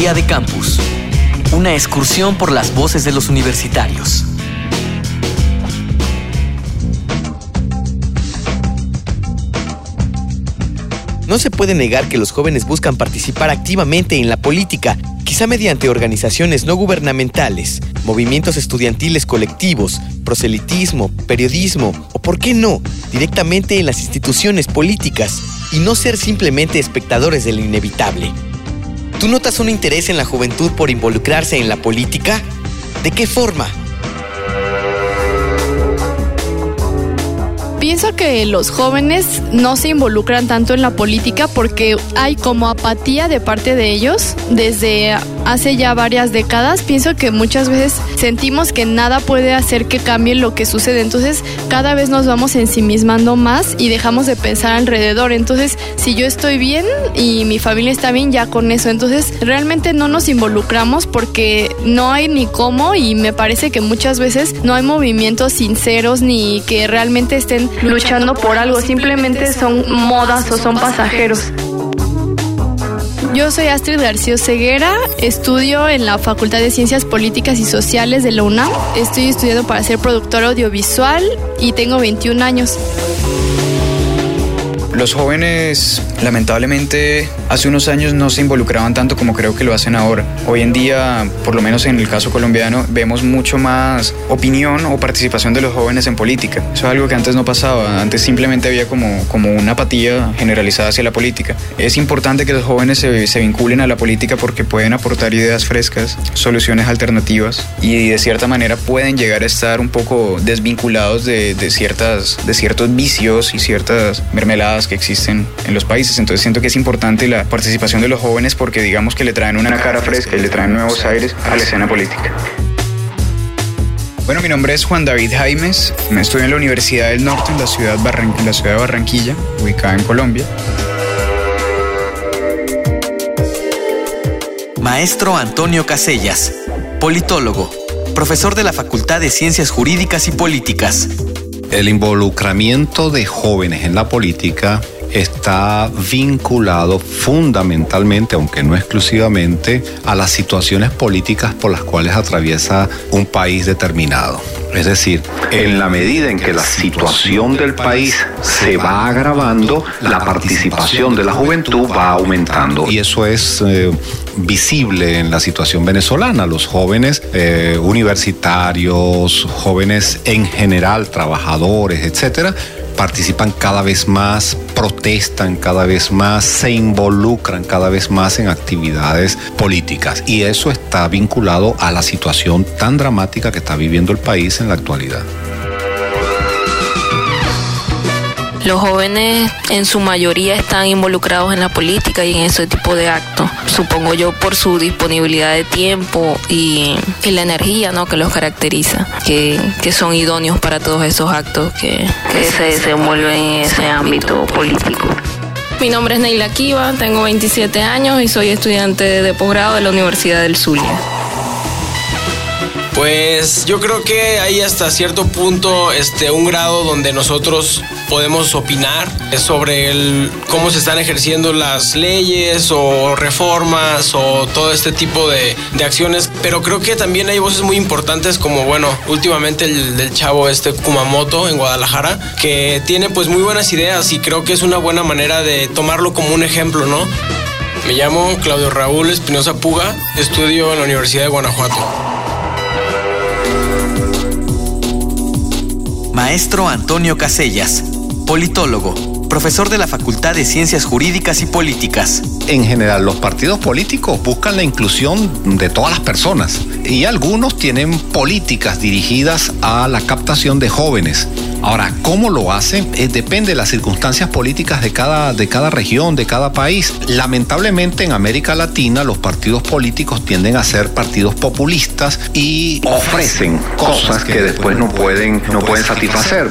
Día de Campus. Una excursión por las voces de los universitarios. No se puede negar que los jóvenes buscan participar activamente en la política, quizá mediante organizaciones no gubernamentales, movimientos estudiantiles colectivos, proselitismo, periodismo o, por qué no, directamente en las instituciones políticas y no ser simplemente espectadores de lo inevitable. ¿Tú notas un interés en la juventud por involucrarse en la política? ¿De qué forma? Pienso que los jóvenes no se involucran tanto en la política porque hay como apatía de parte de ellos desde hace ya varias décadas. Pienso que muchas veces sentimos que nada puede hacer que cambie lo que sucede. Entonces cada vez nos vamos ensimismando más y dejamos de pensar alrededor. Entonces si yo estoy bien y mi familia está bien, ya con eso. Entonces realmente no nos involucramos porque no hay ni cómo y me parece que muchas veces no hay movimientos sinceros ni que realmente estén luchando por algo, simplemente son modas o son pasajeros. Yo soy Astrid García Ceguera, estudio en la Facultad de Ciencias Políticas y Sociales de la UNAM. Estoy estudiando para ser productora audiovisual y tengo 21 años. Los jóvenes, lamentablemente, hace unos años no se involucraban tanto como creo que lo hacen ahora. Hoy en día, por lo menos en el caso colombiano, vemos mucho más opinión o participación de los jóvenes en política. Eso es algo que antes no pasaba. Antes simplemente había como, como una apatía generalizada hacia la política. Es importante que los jóvenes se, se vinculen a la política porque pueden aportar ideas frescas, soluciones alternativas y de cierta manera pueden llegar a estar un poco desvinculados de, de ciertas, de ciertos vicios y ciertas mermeladas que existen en los países. Entonces siento que es importante la participación de los jóvenes porque digamos que le traen una cara fresca y le traen nuevos aires a la escena política. Bueno, mi nombre es Juan David Jaimes, me estudio en la Universidad del Norte en la ciudad, Barran en la ciudad de Barranquilla, ubicada en Colombia. Maestro Antonio Casellas, politólogo, profesor de la Facultad de Ciencias Jurídicas y Políticas, el involucramiento de jóvenes en la política está vinculado fundamentalmente, aunque no exclusivamente, a las situaciones políticas por las cuales atraviesa un país determinado. Es decir, en la medida en que la situación del país se va agravando, la participación de la juventud va aumentando. Y eso es eh, visible en la situación venezolana. Los jóvenes eh, universitarios, jóvenes en general, trabajadores, etcétera, participan cada vez más, protestan cada vez más, se involucran cada vez más en actividades políticas. Y eso está vinculado a la situación tan dramática que está viviendo el país en la actualidad. Los jóvenes en su mayoría están involucrados en la política y en ese tipo de actos. Supongo yo por su disponibilidad de tiempo y, y la energía ¿no? que los caracteriza, que, que, son idóneos para todos esos actos que, que se desenvuelven en ese ámbito político. Mi nombre es Neila Kiva, tengo 27 años y soy estudiante de posgrado de la Universidad del Zulia. Pues yo creo que hay hasta cierto punto este, un grado donde nosotros podemos opinar sobre cómo se están ejerciendo las leyes o reformas o todo este tipo de, de, acciones. Pero creo que también hay voces muy importantes como, bueno, últimamente el del chavo este Kumamoto en Guadalajara, que tiene pues muy buenas ideas y creo que es una buena manera de tomarlo como un ejemplo, ¿no? Me llamo Claudio Raúl Espinosa Puga, estudio en la Universidad de Guanajuato. Maestro Antonio Casellas, politólogo, profesor de la Facultad de Ciencias Jurídicas y Políticas. En general, los partidos políticos buscan la inclusión de todas las personas y algunos tienen políticas dirigidas a la captación de jóvenes. Ahora, ¿cómo lo hacen? Eh, depende de las circunstancias políticas de cada, de cada región, de cada país. Lamentablemente en América Latina los partidos políticos tienden a ser partidos populistas y ofrecen cosas que después no pueden, no pueden satisfacer.